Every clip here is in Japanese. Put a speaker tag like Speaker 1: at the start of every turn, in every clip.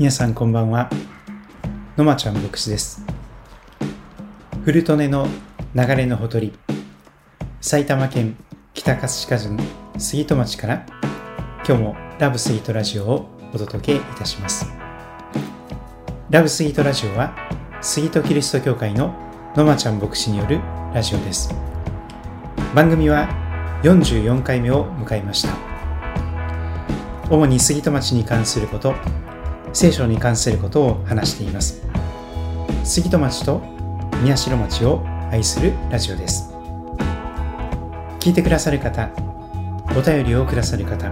Speaker 1: 皆さんこんばんは。のまちゃん牧師です。古利根の流れのほとり。埼玉県北葛飾郡杉戸町から。今日もラブスイートラジオをお届けいたします。ラブスイートラジオは杉戸キリスト教会ののまちゃん牧師によるラジオです。番組は44回目を迎えました。主に杉戸町に関すること聖書に関することを話しています。杉戸町と宮代町を愛するラジオです。聞いてくださる方お便りをくださる方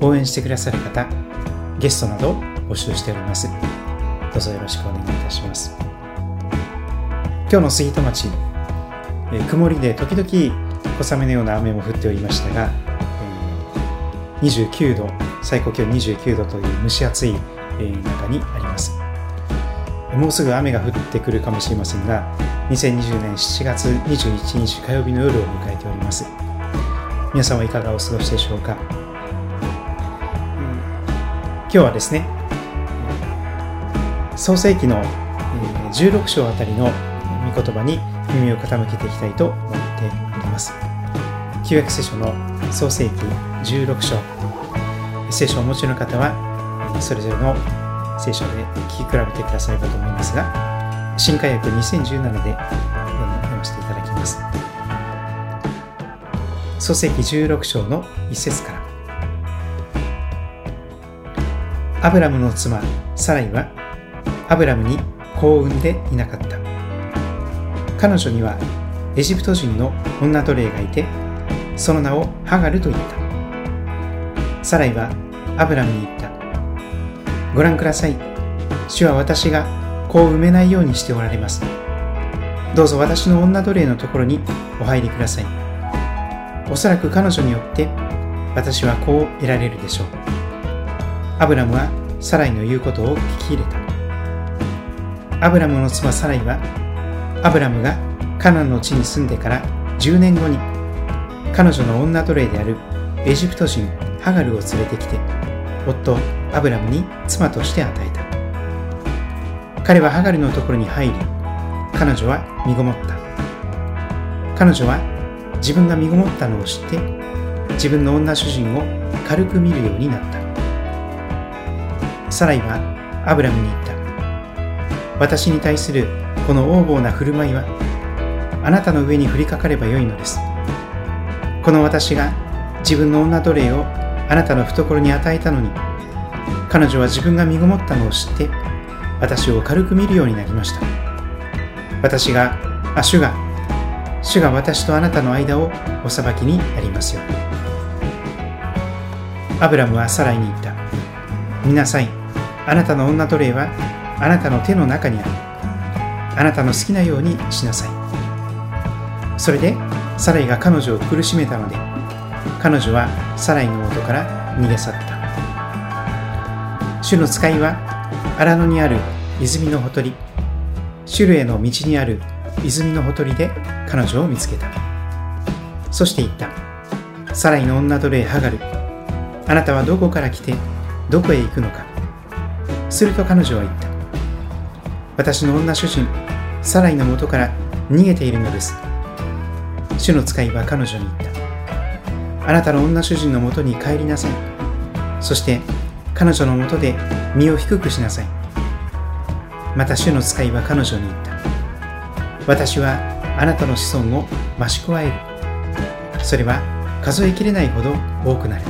Speaker 1: 応援してくださる方ゲストなど募集しております。どうぞよろしくお願いいたします。今日の杉戸町、え、曇りで時々小雨のような雨も降っておりましたが、えー、29度最高気温29度という蒸し暑い中にあります。もうすぐ雨が降ってくるかもしれませんが2020年7月21日火曜日の夜を迎えております。皆さんはいかがお過ごしでしょうか？今日はですね創世記の16章あたりの御言葉に耳を傾けていきたいと思っております。旧約聖書の創世記16章。聖書をお持ちの方はそれぞれの聖書で聞き比べてくださればと思いますが、新海訳2017で読ませていただきます。創世記16章の一節から。アブラムの妻、サライは、アブラムに子を産んでいなかった。彼女にはエジプト人の女奴隷がいて、その名をハガルと言った。サライはアブラムに言った。ご覧ください。主は私が子を埋めないようにしておられます。どうぞ私の女奴隷のところにお入りください。おそらく彼女によって私は子を得られるでしょう。アブラムはサライの言うことを聞き入れた。アブラムの妻サライは、アブラムがカナンの地に住んでから10年後に彼女の女奴隷であるエジプト人ハガルを連れてきて、夫アブラムに妻として与えた。彼はハガルのところに入り彼女は身ごもった。彼女は自分が身ごもったのを知って自分の女主人を軽く見るようになった。サライはアブラムに言った。私に対するこの横暴な振る舞いはあなたの上に降りかかればよいのです。この私が自分の女奴隷をあなたの懐に与えたのに。彼女は自分が身ごもったのを知って私を軽く見るようになりました。私があ主が主が私とあなたの間をお裁きになりますよアブラムはサライに言った。見なさい。あなたの女奴隷はあなたの手の中にある。あなたの好きなようにしなさい。それでサライが彼女を苦しめたので彼女はサライの元から逃げ去った主の使いは荒野にある泉のほとり、シュルへの道にある泉のほとりで彼女を見つけた。そして言った。サライの女奴隷ハガル、あなたはどこから来てどこへ行くのか。すると彼女は言った。私の女主人、サライのもとから逃げているのです。主の使いは彼女に言った。あなたの女主人のもとに帰りなさい。そして彼女のもとで身を低くしなさい。また主の使いは彼女に言った。私はあなたの子孫を増し加える。それは数えきれないほど多くなる。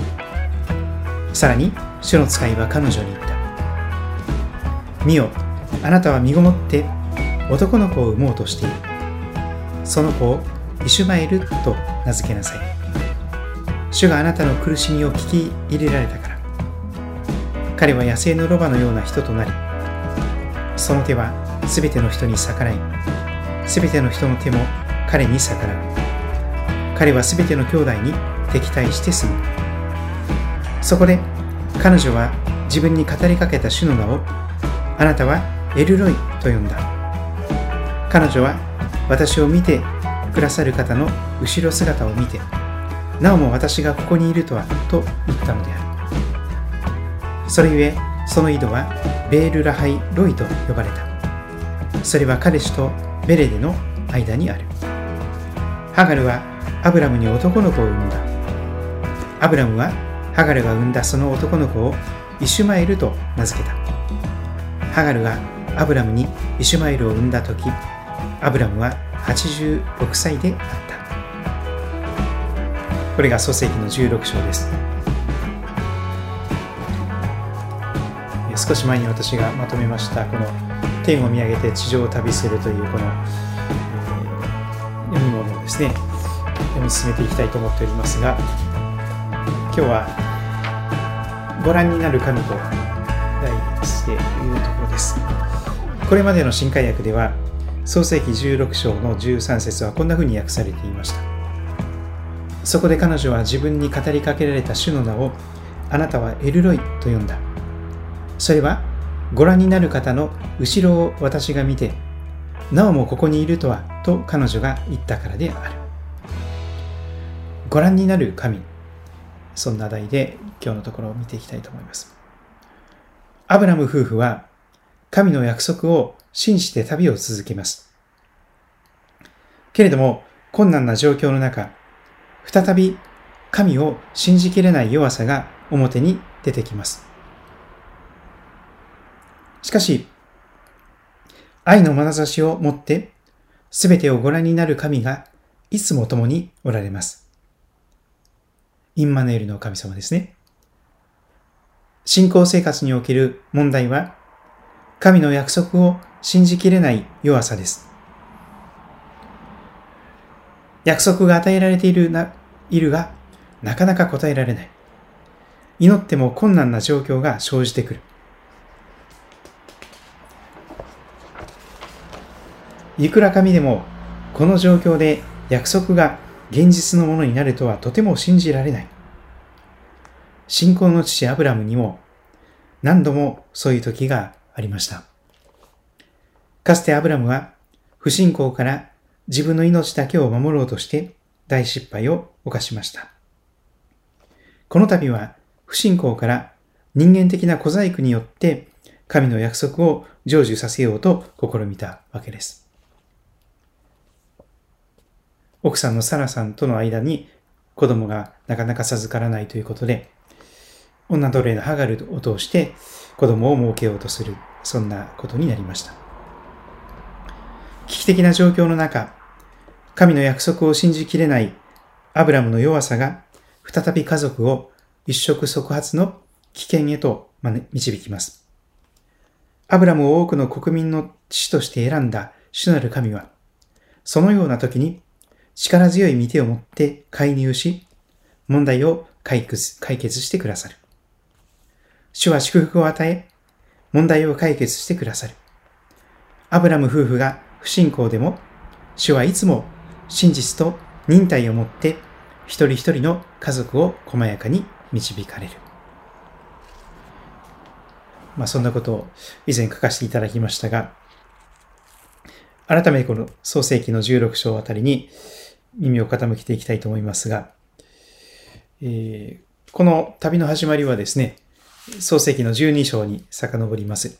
Speaker 1: さらに主の使いは彼女に言った。見よ、あなたは身ごもって男の子を産もうとしている。その子をイシュマエルと名付けなさい。主があなたの苦しみを聞き入れられたから。彼は野生のロバのような人となり、その手はすべての人に逆らい、すべての人の手も彼に逆らう。彼はすべての兄弟に敵対して住む。そこで彼女は自分に語りかけた主の名を、あなたはエルロイと呼んだ。彼女は私を見てくださる方の後ろ姿を見て、なおも私がここにいるとはと言ったのである。それゆえその井戸はベールラハイ・ロイと呼ばれた。それは彼氏とベレデの間にある。ハガルはアブラムに男の子を産んだ。アブラムはハガルが産んだその男の子をイシュマエルと名付けた。ハガルがアブラムにイシュマエルを産んだ時、アブラムは86歳であった。これが創世記の16章です。少し前に私がまとめましたこの天を見上げて地上を旅するというこの、えー、読み物をですね読み進めていきたいと思っておりますが今日はご覧になる神と題しているところですこれまでの新海訳では創世紀16章の13節はこんな風に訳されていましたそこで彼女は自分に語りかけられた主の名をあなたはエルロイと呼んだそれはご覧になる方の後ろを私が見て、なおもここにいるとはと彼女が言ったからである。ご覧になる神。そんな題で今日のところを見ていきたいと思います。アブラム夫婦は神の約束を信じて旅を続けます。けれども困難な状況の中、再び神を信じきれない弱さが表に出てきます。しかし、愛の眼差しを持って、すべてをご覧になる神がいつも共におられます。インマネールの神様ですね。信仰生活における問題は、神の約束を信じきれない弱さです。約束が与えられているな、いるが、なかなか答えられない。祈っても困難な状況が生じてくる。いくら神でもこの状況で約束が現実のものになるとはとても信じられない。信仰の父アブラムにも何度もそういう時がありました。かつてアブラムは不信仰から自分の命だけを守ろうとして大失敗を犯しました。この度は不信仰から人間的な小細工によって神の約束を成就させようと試みたわけです。奥さんのサラさんとの間に子供がなかなか授からないということで、女奴隷のハガルを通して子供を設けようとする、そんなことになりました。危機的な状況の中、神の約束を信じきれないアブラムの弱さが再び家族を一触即発の危険へと導きます。アブラムを多くの国民の父として選んだ主なる神は、そのような時に力強い見てを持って介入し、問題を解決解決してくださる。主は祝福を与え、問題を解決してくださる。アブラム夫婦が不信仰でも、主はいつも真実と忍耐を持って一人一人の家族を細やかに導かれる。まあそんなことを以前書かせていただきましたが、改めてこの創世記の16章あたりに、耳を傾けていきたいと思いますが、えー、この旅の始まりはですね、創世記の12章に遡ります。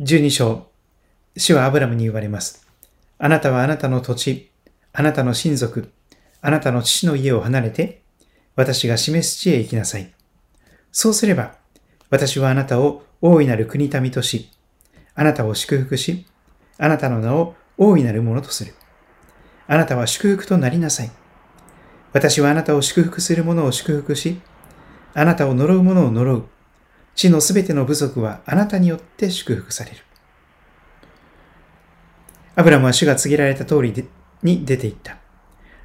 Speaker 1: 12章、主はアブラムに言われます。あなたはあなたの土地、あなたの親族、あなたの父の家を離れて、私が示す地へ行きなさい。そうすれば、私はあなたを大いなる国民とし、あなたを祝福し、あなたの名を大いなるものとする。あなたは祝福となりなさい。私はあなたを祝福する者を祝福し、あなたを呪う者を呪う。地のすべての部族はあなたによって祝福される。アブラムは主が告げられた通りに出て行った。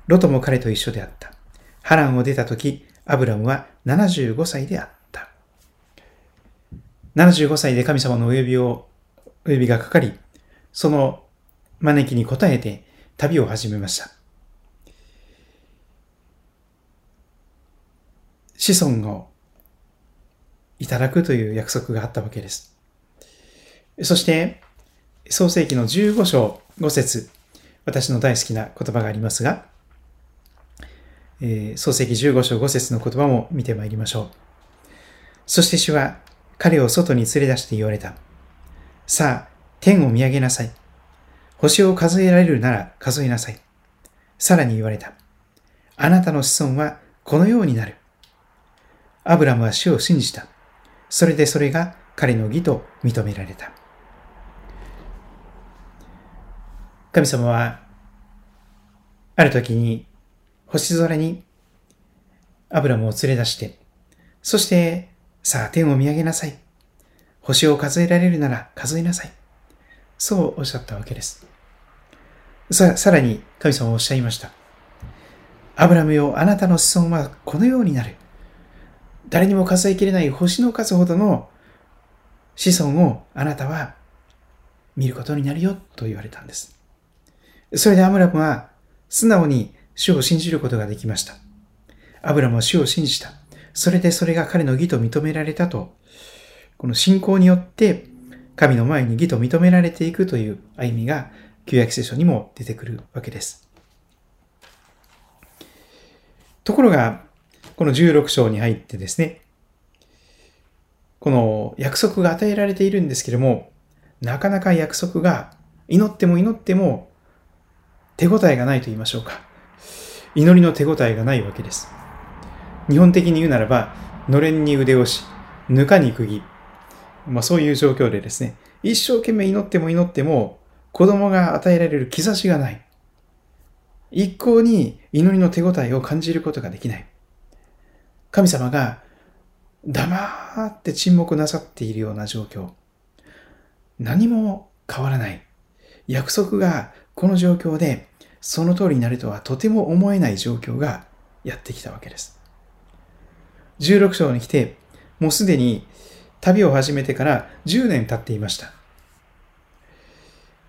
Speaker 1: ロトも彼と一緒であった。ハランを出た時、アブラムは75歳であった。75歳で神様のお呼びを、お呼びがかかり、その招きに応えて旅を始めました。子孫をいただくという約束があったわけです。そして、創世記の15章5節私の大好きな言葉がありますが、えー、創世記15章5節の言葉も見てまいりましょう。そして主は彼を外に連れ出して言われた。さあ、天を見上げなさい。星を数えられるなら数えなさい。さらに言われた。あなたの子孫はこのようになる。アブラムは主を信じた。それでそれが彼の義と認められた。神様は、ある時に星空にアブラムを連れ出して、そして、さあ天を見上げなさい。星を数えられるなら数えなさい。そうおっしゃったわけです。さ、さらに神様はおっしゃいました。アブラムよ、あなたの子孫はこのようになる。誰にも数えきれない星の数ほどの子孫をあなたは見ることになるよと言われたんです。それでアブラムは素直に主を信じることができました。アブラムは主を信じた。それでそれが彼の義と認められたと、この信仰によって神の前に義と認められていくという歩みが旧約聖書にも出てくるわけです。ところが、この16章に入ってですね、この約束が与えられているんですけれども、なかなか約束が祈っても祈っても手応えがないと言いましょうか。祈りの手応えがないわけです。日本的に言うならば、のれんに腕押し、ぬかに釘。まあそういう状況でですね、一生懸命祈っても祈っても、子供が与えられる兆しがない。一向に祈りの手応えを感じることができない。神様が黙って沈黙なさっているような状況。何も変わらない。約束がこの状況でその通りになるとはとても思えない状況がやってきたわけです。16章に来て、もうすでに旅を始めてから10年経っていました。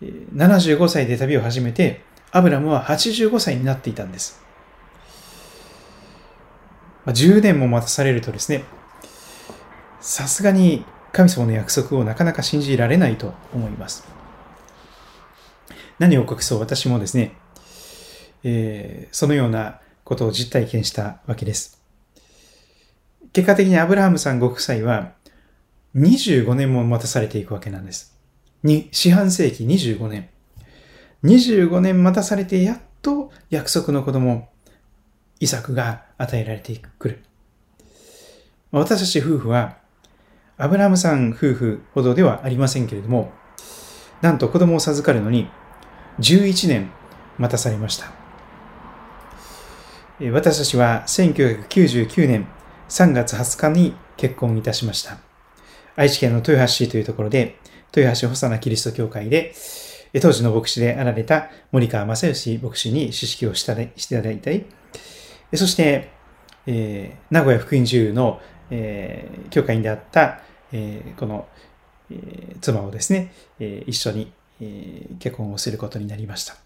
Speaker 1: 75歳で旅を始めて、アブラムは85歳になっていたんです。10年も待たされるとですね、さすがに神様の約束をなかなか信じられないと思います。何を隠そう私もですね、えー、そのようなことを実体験したわけです。結果的にアブラハムさんご夫妻は25年も待たされていくわけなんです。に、四半世紀25年。25年待たされてやっと約束の子供、イサクが与えられてくる。私たち夫婦は、アブラハムさん夫婦ほどではありませんけれども、なんと子供を授かるのに11年待たされました。私たちは1999年3月20日に結婚いたしました。愛知県の豊橋市というところで、豊橋細名キリスト教会で、当時の牧師であられた森川正義牧師に指揮をしていただいたり、そして、えー、名古屋福音中の、えー、教会員であった、えー、この、えー、妻をですね、えー、一緒に、えー、結婚をすることになりました。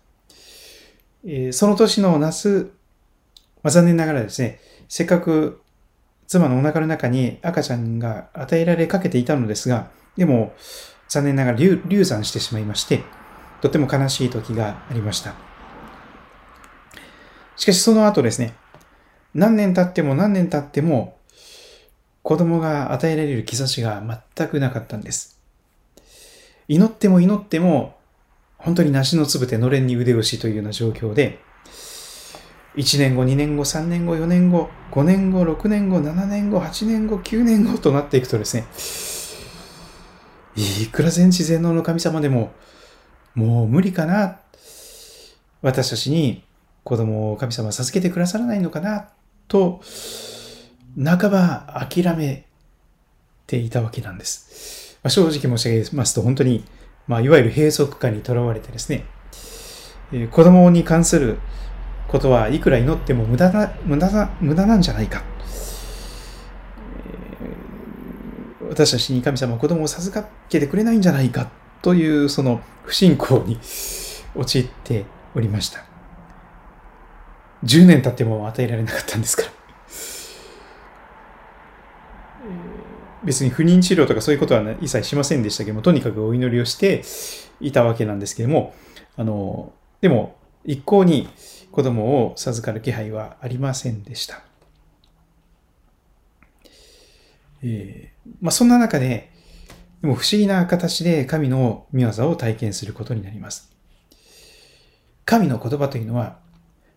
Speaker 1: えー、その年の夏、まあ、残念ながらですね、せっかく妻のお腹の中に赤ちゃんが与えられかけていたのですが、でも、残念ながら流産してしまいまして、とても悲しい時がありました。しかしその後ですね、何年経っても何年経っても、子供が与えられる兆しが全くなかったんです。祈っても祈っても、本当に梨のつぶてのれんに腕押しというような状況で、1年後、2年後、3年後、4年後、5年後、6年後、7年後、8年後、9年後となっていくとですね、いくら全知全能の神様でも、もう無理かな。私たちに子供を神様授けてくださらないのかな、と、半ば諦めていたわけなんです。まあ、正直申し上げますと、本当に、まあ、いわゆる閉塞感にとらわれてですね、え、子供に関することはいくら祈っても無駄な、無駄な、無駄なんじゃないか。私たちに神様は子供を授けてくれないんじゃないかというその不信仰に陥っておりました。10年経っても与えられなかったんですから。別に不妊治療とかそういうことは、一切しませんでしたけども、とにかくお祈りをしていたわけなんですけども、あの、でも一向に子供を授かる気配はありませんでした。えー、まあ、そんな中で、でも不思議な形で神の御業を体験することになります。神の言葉というのは、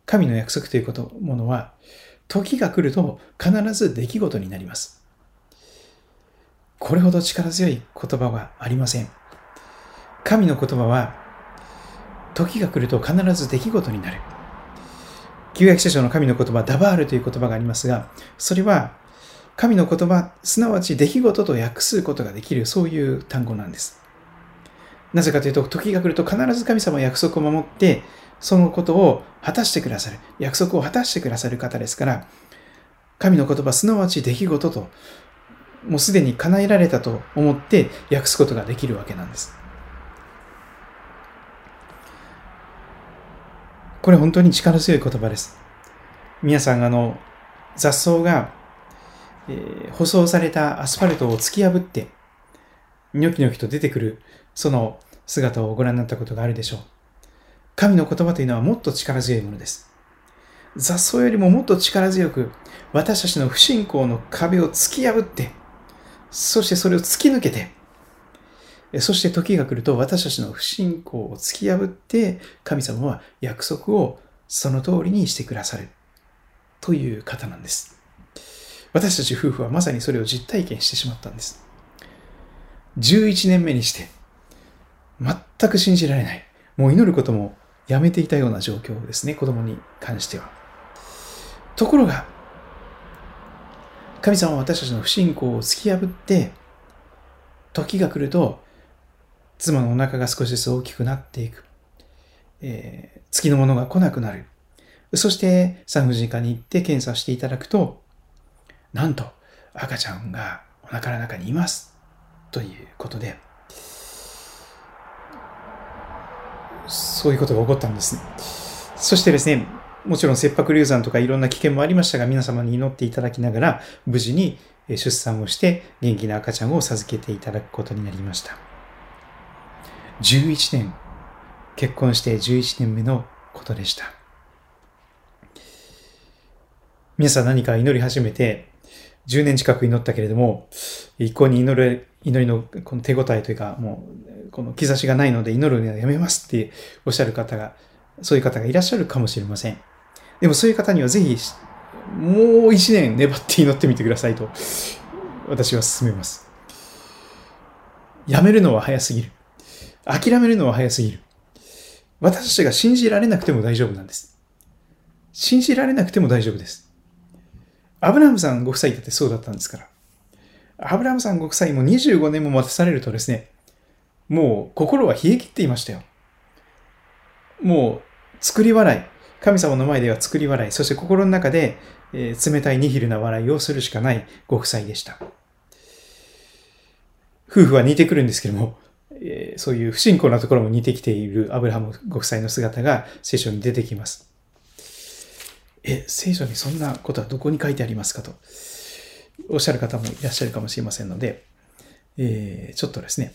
Speaker 1: 神の約束ということものは、時が来ると必ず出来事になります。これほど力強い言葉はありません。神の言葉は、時が来ると必ず出来事になる。旧約聖書の神の言葉、ダバールという言葉がありますが、それは神の言葉、すなわち出来事と訳すことができる、そういう単語なんです。なぜかというと、時が来ると必ず神様は約束を守って、そのことを果たしてくださる、約束を果たしてくださる方ですから、神の言葉、すなわち出来事と、もうすでに叶えられたと思って訳すことができるわけなんです。これ本当に力強い言葉です。皆さん、あの、雑草がえー、舗装されたアスファルトを突き破って、ニョキニョキと出てくる、その姿をご覧になったことがあるでしょう。神の言葉というのはもっと力強いものです。雑草よりももっと力強く、私たちの不信仰の壁を突き破って、そしてそれを突き抜けて、そして時が来ると私たちの不信仰を突き破って、神様は約束をその通りにしてくださるという方なんです。私たち夫婦はまさにそれを実体験してしまったんです。11年目にして、全く信じられない。もう祈ることもやめていたような状況ですね、子供に関しては。ところが、神様は私たちの不信仰を突き破って、時が来ると、妻のお腹が少しずつ大きくなっていく。えー、月のものが来なくなる。そして産婦人科に行って検査していただくと、なんと赤ちゃんがお腹の中にいますということでそういうことが起こったんです、ね、そしてですねもちろん切迫流産とかいろんな危険もありましたが皆様に祈っていただきながら無事に出産をして元気な赤ちゃんを授けていただくことになりました11年結婚して11年目のことでした皆さん何か祈り始めて10年近く祈ったけれども、一向に祈る、祈りのこの手応えというか、もう、この兆しがないので祈るのはやめますっておっしゃる方が、そういう方がいらっしゃるかもしれません。でもそういう方にはぜひ、もう一年粘って祈ってみてくださいと、私は勧めます。やめるのは早すぎる。諦めるのは早すぎる。私たちが信じられなくても大丈夫なんです。信じられなくても大丈夫です。アブラムさんご夫妻だってそうだったんですから。アブラムさんご夫妻も25年も待たされるとですね、もう心は冷え切っていましたよ。もう作り笑い。神様の前では作り笑い。そして心の中で、えー、冷たいニヒルな笑いをするしかないご夫妻でした。夫婦は似てくるんですけども、えー、そういう不信仰なところも似てきているアブラハムご夫妻の姿が聖書に出てきます。え、聖書にそんなことはどこに書いてありますかとおっしゃる方もいらっしゃるかもしれませんので、えー、ちょっとですね、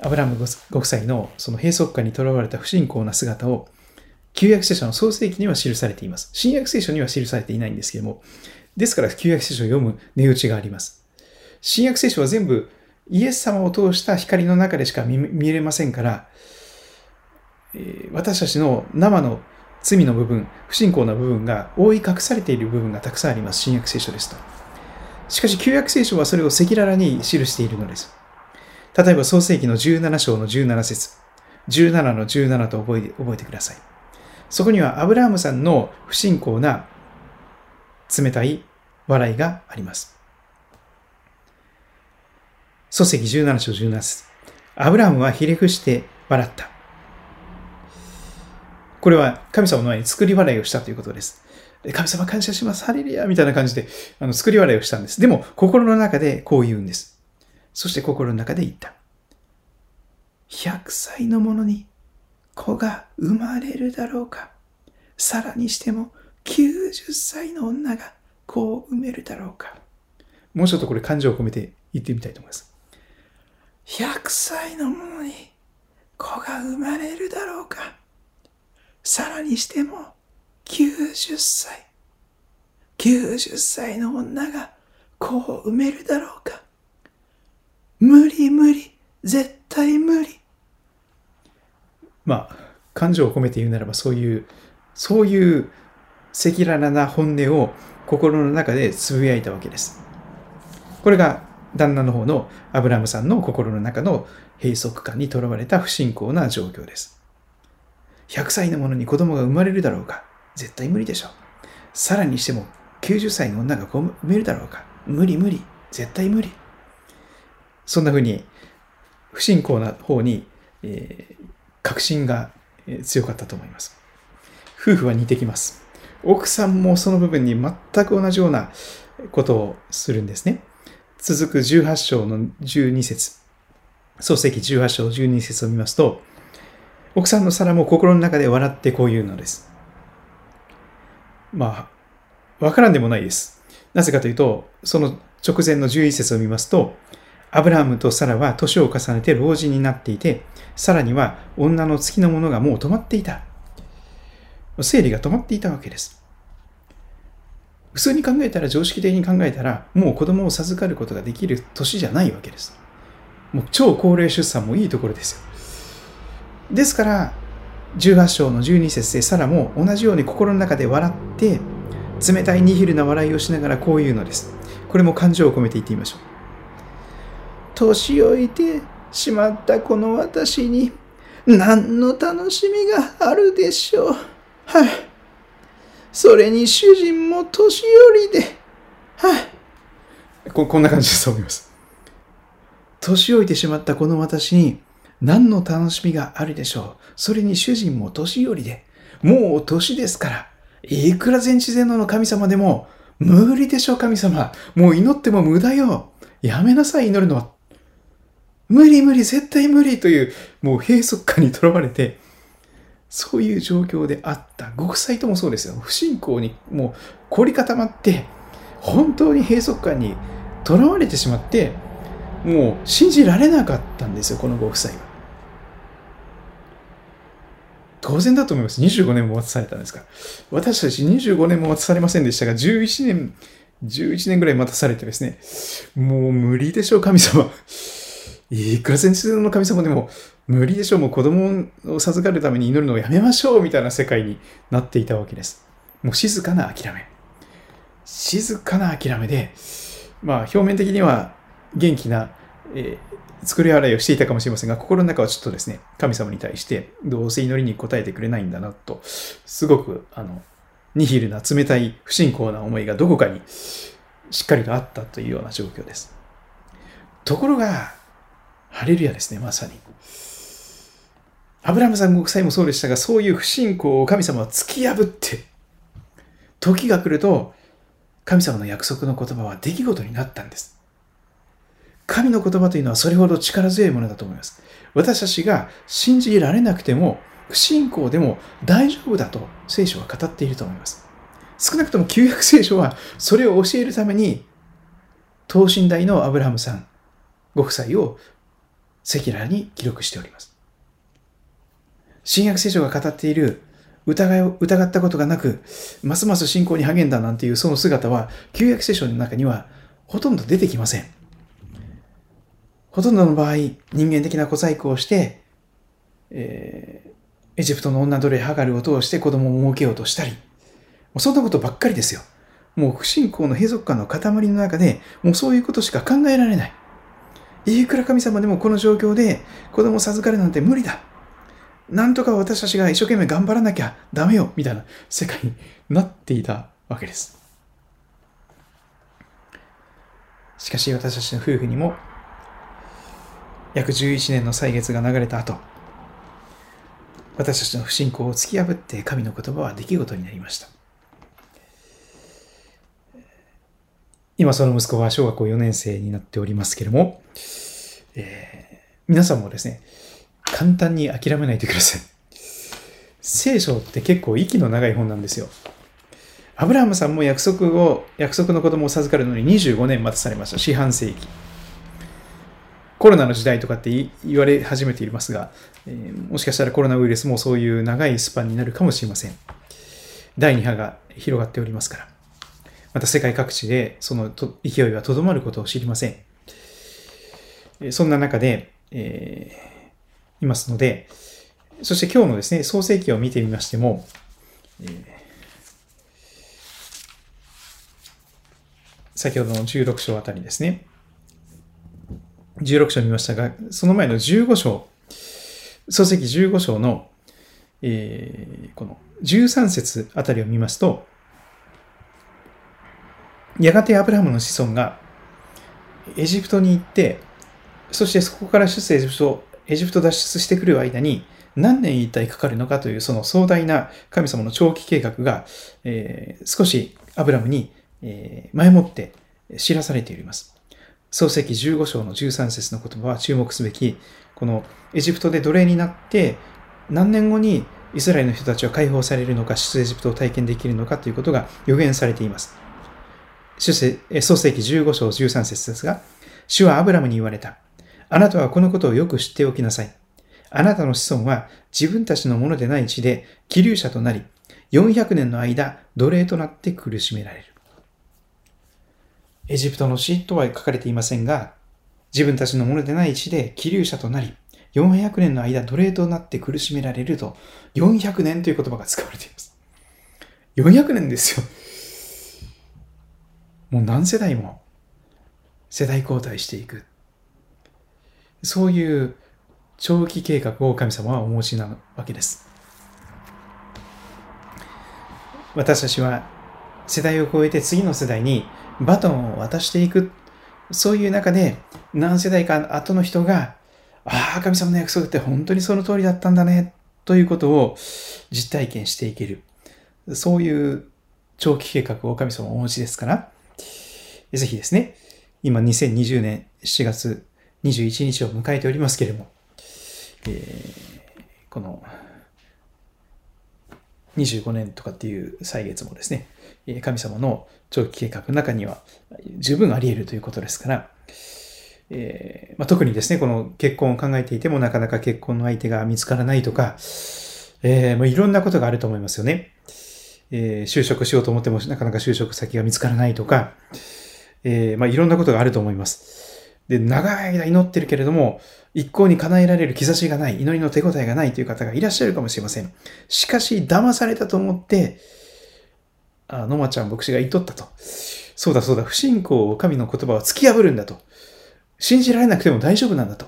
Speaker 1: アブラハムご夫妻のその閉塞感にとらわれた不信仰な姿を、旧約聖書の創世記には記されています。新約聖書には記されていないんですけども、ですから旧約聖書を読む値打ちがあります。新約聖書は全部イエス様を通した光の中でしか見れませんから、え、私たちの生の罪の部分、不信仰な部分が覆い隠されている部分がたくさんあります。新約聖書ですと。しかし、旧約聖書はそれを赤裸々に記しているのです。例えば、創世記の17章の17節17の17と覚えて覚えてください。そこには、アブラハムさんの不信仰な冷たい笑いがあります。創世記17章17節アブラハムはひれ伏して笑った。これは神様の前に作り笑いをしたということです。神様感謝します。ハレルヤみたいな感じであの作り笑いをしたんです。でも、心の中でこう言うんです。そして心の中で言った。100歳の者に子が生まれるだろうか。さらにしても90歳の女が子を産めるだろうか。もうちょっとこれ感情を込めて言ってみたいと思います。100歳の者に子が生まれるだろうか。さらにしても90歳。90歳の女が子を産めるだろうか。無理無理絶対無理まあ感情を込めて言うならばそういうそういう赤裸々な本音を心の中でつぶやいたわけですこれが旦那の方のアブラムさんの心の中の閉塞感にとらわれた不信仰な状況です100歳の者に子供が生まれるだろうか絶対無理でしょうさらにしても90歳の女が産めるだろうか無理無理絶対無理そんな風に不信仰な方に、えー、確信が強かったと思います。夫婦は似てきます。奥さんもその部分に全く同じようなことをするんですね。続く18章の12節創世記18章12節を見ますと、奥さんのサラも心の中で笑ってこう言うのです。まあ、わからんでもないです。なぜかというと、その直前の11節を見ますと、アブラハムとサラは年を重ねて老人になっていて、さらには女の月のものがもう止まっていた。生理が止まっていたわけです。普通に考えたら、常識的に考えたら、もう子供を授かることができる年じゃないわけです。もう超高齢出産もいいところですよ。ですから、18章の12節でサラも同じように心の中で笑って、冷たいニヒルな笑いをしながらこう言うのです。これも感情を込めて言ってみましょう。年老いてしまったこの私に何の楽しみがあるでしょう。はい。それに主人も年寄りで。はい。ここんな感じだと思います。年老いてしまったこの私に何の楽しみがあるでしょう。それに主人も年寄りで。もう年ですから。いくら全知全能の神様でも無理でしょう、神様。もう祈っても無駄よ。やめなさい、祈るのは。無理無理、絶対無理という、もう閉塞感にとらわれて、そういう状況であった。ご夫妻ともそうですよ。不信仰にもう凝り固まって、本当に閉塞感にとらわれてしまって、もう信じられなかったんですよ、このご夫妻は。当然だと思います。25年も渡されたんですか。私たち25年も渡されませんでしたが、11年、11年ぐらい待たされてですね、もう無理でしょう、神様。いくら先生の神様でも無理でしょう、もう子供を授かるために祈るのをやめましょうみたいな世界になっていたわけです。もう静かな諦め。静かな諦めで、まあ表面的には元気な、えー、作り払いをしていたかもしれませんが、心の中はちょっとですね、神様に対してどうせ祈りに応えてくれないんだなと、すごく、あの、ニヒルな冷たい不信仰な思いがどこかにしっかりとあったというような状況です。ところが、ハレルヤですね、まさに。アブラムさんご夫妻もそうでしたが、そういう不信仰を神様は突き破って、時が来ると、神様の約束の言葉は出来事になったんです。神の言葉というのはそれほど力強いものだと思います。私たちが信じられなくても、不信仰でも大丈夫だと聖書は語っていると思います。少なくとも旧約聖書はそれを教えるために、等身大のアブラハムさんご夫妻を赤裸々に記録しております。新約聖書が語っている疑いを疑ったことがなく、ますます信仰に励んだなんていうその姿は、旧約聖書の中にはほとんど出てきません。ほとんどの場合、人間的な小細工をして、えー、エジプトの女奴隷ハガルを通して子供を設けようとしたり、もうそんなことばっかりですよ。もう不信仰の閉塞感の塊の中で、もうそういうことしか考えられない。いくら神様でもこの状況で子供授かるなんて無理だ。なんとか私たちが一生懸命頑張らなきゃダメよみたいな世界になっていたわけです。しかし私たちの夫婦にも約11年の歳月が流れた後、私たちの不信仰を突き破って神の言葉は出来事になりました。今その息子は小学校4年生になっておりますけれども、えー、皆さんもですね、簡単に諦めないでください。聖書って結構息の長い本なんですよ。アブラハムさんも約束を、約束の子供を授かるのに25年待たされました。四半世紀。コロナの時代とかって言われ始めていますが、えー、もしかしたらコロナウイルスもそういう長いスパンになるかもしれません。第2波が広がっておりますから。また世界各地でその勢いはとどまることを知りません。そんな中で、えー、いますので、そして今日のですね、創世記を見てみましても、えー、先ほどの16章あたりですね、16章見ましたが、その前の15章、創世記15章の、えー、この13節あたりを見ますと、やがてアブラハムの子孫がエジプトに行って、そしてそこから出世エジプト、エジプト脱出してくる間に何年一体かかるのかというその壮大な神様の長期計画が、えー、少しアブラムに、え、前もって知らされております。創世記15章の13節の言葉は注目すべき、このエジプトで奴隷になって何年後にイスラエルの人たちは解放されるのか、出エジプトを体験できるのかということが予言されています。創世記15章13節ですが、主はアブラムに言われた。あなたはこのことをよく知っておきなさい。あなたの子孫は自分たちのものでない地で気流者となり、400年の間奴隷となって苦しめられる。エジプトの死とは書かれていませんが、自分たちのものでない地で気流者となり、400年の間奴隷となって苦しめられると、400年という言葉が使われています。400年ですよ。もう何世代も世代交代していく。そういう長期計画を神様はお持ちなわけです。私たちは世代を超えて次の世代にバトンを渡していく。そういう中で何世代か後の人が、ああ、神様の約束って本当にその通りだったんだね、ということを実体験していける。そういう長期計画を神様お持ちですから、ぜひですね、今2020年7月21日を迎えておりますけれども、えー、この25年とかっていう歳月もですね、神様の長期計画の中には十分あり得るということですから、えー、まあ、特にですね、この結婚を考えていてもなかなか結婚の相手が見つからないとか、えー、まあ、いろんなことがあると思いますよね。えー、就職しようと思ってもなかなか就職先が見つからないとか、えまあ、いろんなことがあると思います。で、長い間祈ってるけれども、一向に叶えられる兆しがない、祈りの手応えがないという方がいらっしゃるかもしれません。しかし、騙されたと思って、あ、野間ちゃん牧師が言っとったと。そうだそうだ、不信仰を神の言葉を突き破るんだと。信じられなくても大丈夫なんだと。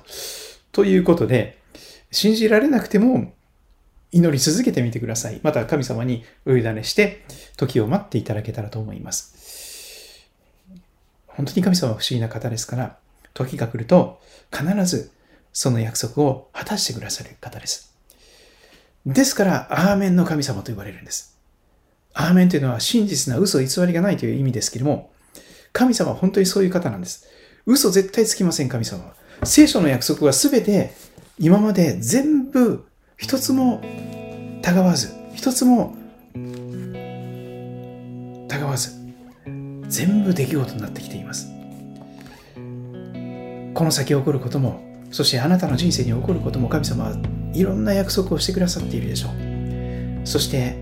Speaker 1: ということで、信じられなくても祈り続けてみてください。また神様にお委ねして、時を待っていただけたらと思います。本当に神様は不思議な方ですから、時が来ると必ずその約束を果たしてくださる方です。ですから、アーメンの神様と言われるんです。アーメンというのは真実な嘘偽りがないという意味ですけれども、神様は本当にそういう方なんです。嘘絶対つきません、神様は。聖書の約束は全て今まで全部一つもたがわず、一つも全部出来事になってきています。この先起こることも、そしてあなたの人生に起こることも神様はいろんな約束をしてくださっているでしょう。そして、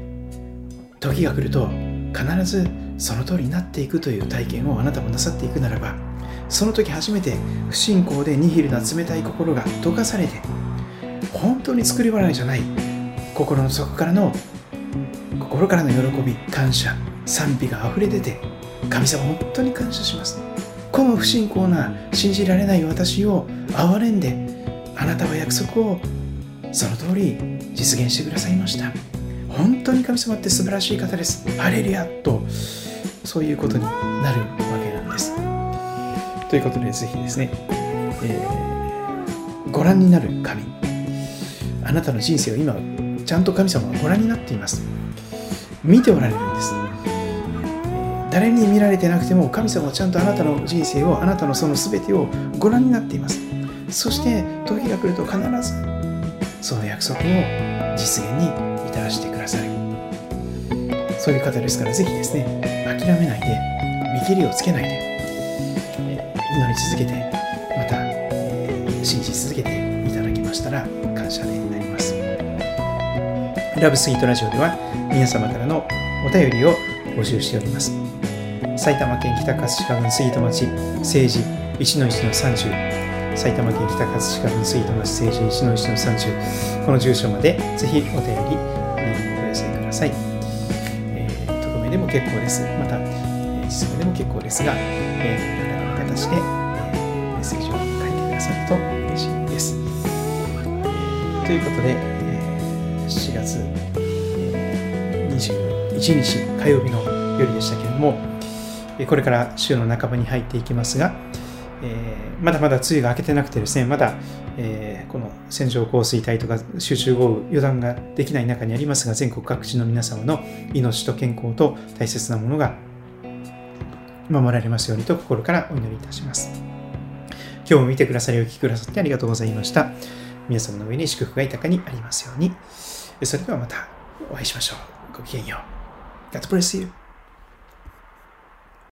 Speaker 1: 時が来ると必ずその通りになっていくという体験をあなたもなさっていくならば、その時初めて不信仰でニヒルな冷たい心が溶かされて、本当に作り笑いじゃない心の底からの心からの喜び、感謝、賛美が溢れ出て、神様本当に感謝します。この不信仰な信じられない私を憐れんであなたは約束をその通り実現してくださいました。本当に神様って素晴らしい方です。ハレルヤとそういうことになるわけなんです。ということでぜひですね、えー、ご覧になる神。あなたの人生を今ちゃんと神様はご覧になっています。見ておられるんです。誰に見られてなくても神様はちゃんとあなたの人生をあなたのその全てをご覧になっています。そして時が来ると必ずその約束を実現に至らせてくださる。そういう方ですからぜひですね諦めないで見切りをつけないで祈り続けてまた信じ続けていただきましたら感謝でなります。ラブスイートラジオでは皆様からのお便りを募集しております。埼玉県北葛飾郡杉戸町政治1の1の30埼玉県北葛飾郡水戸町成人石の石の30この住所までぜひお便り、お寄せください、えー、匿名でも結構です。また、えー、実名でも結構ですが、えー、何らかの形で、えー、メッセージを書いてくださると嬉しいです、えー、ということで、えー、7月、21日火曜日の夜でしたけれどもこれから週の半ばに入っていきますが、えー、まだまだ梅雨が明けてなくてですね、まだ、えー、この線状降水帯とか集中豪雨、予断ができない中にありますが、全国各地の皆様の命と健康と大切なものが守られますようにと心からお祈りいたします。今日も見てくださりお聞きくださってありがとうございました。皆様の上に祝福が豊かにありますように。それではまたお会いしましょう。ごきげんよう。God bless you.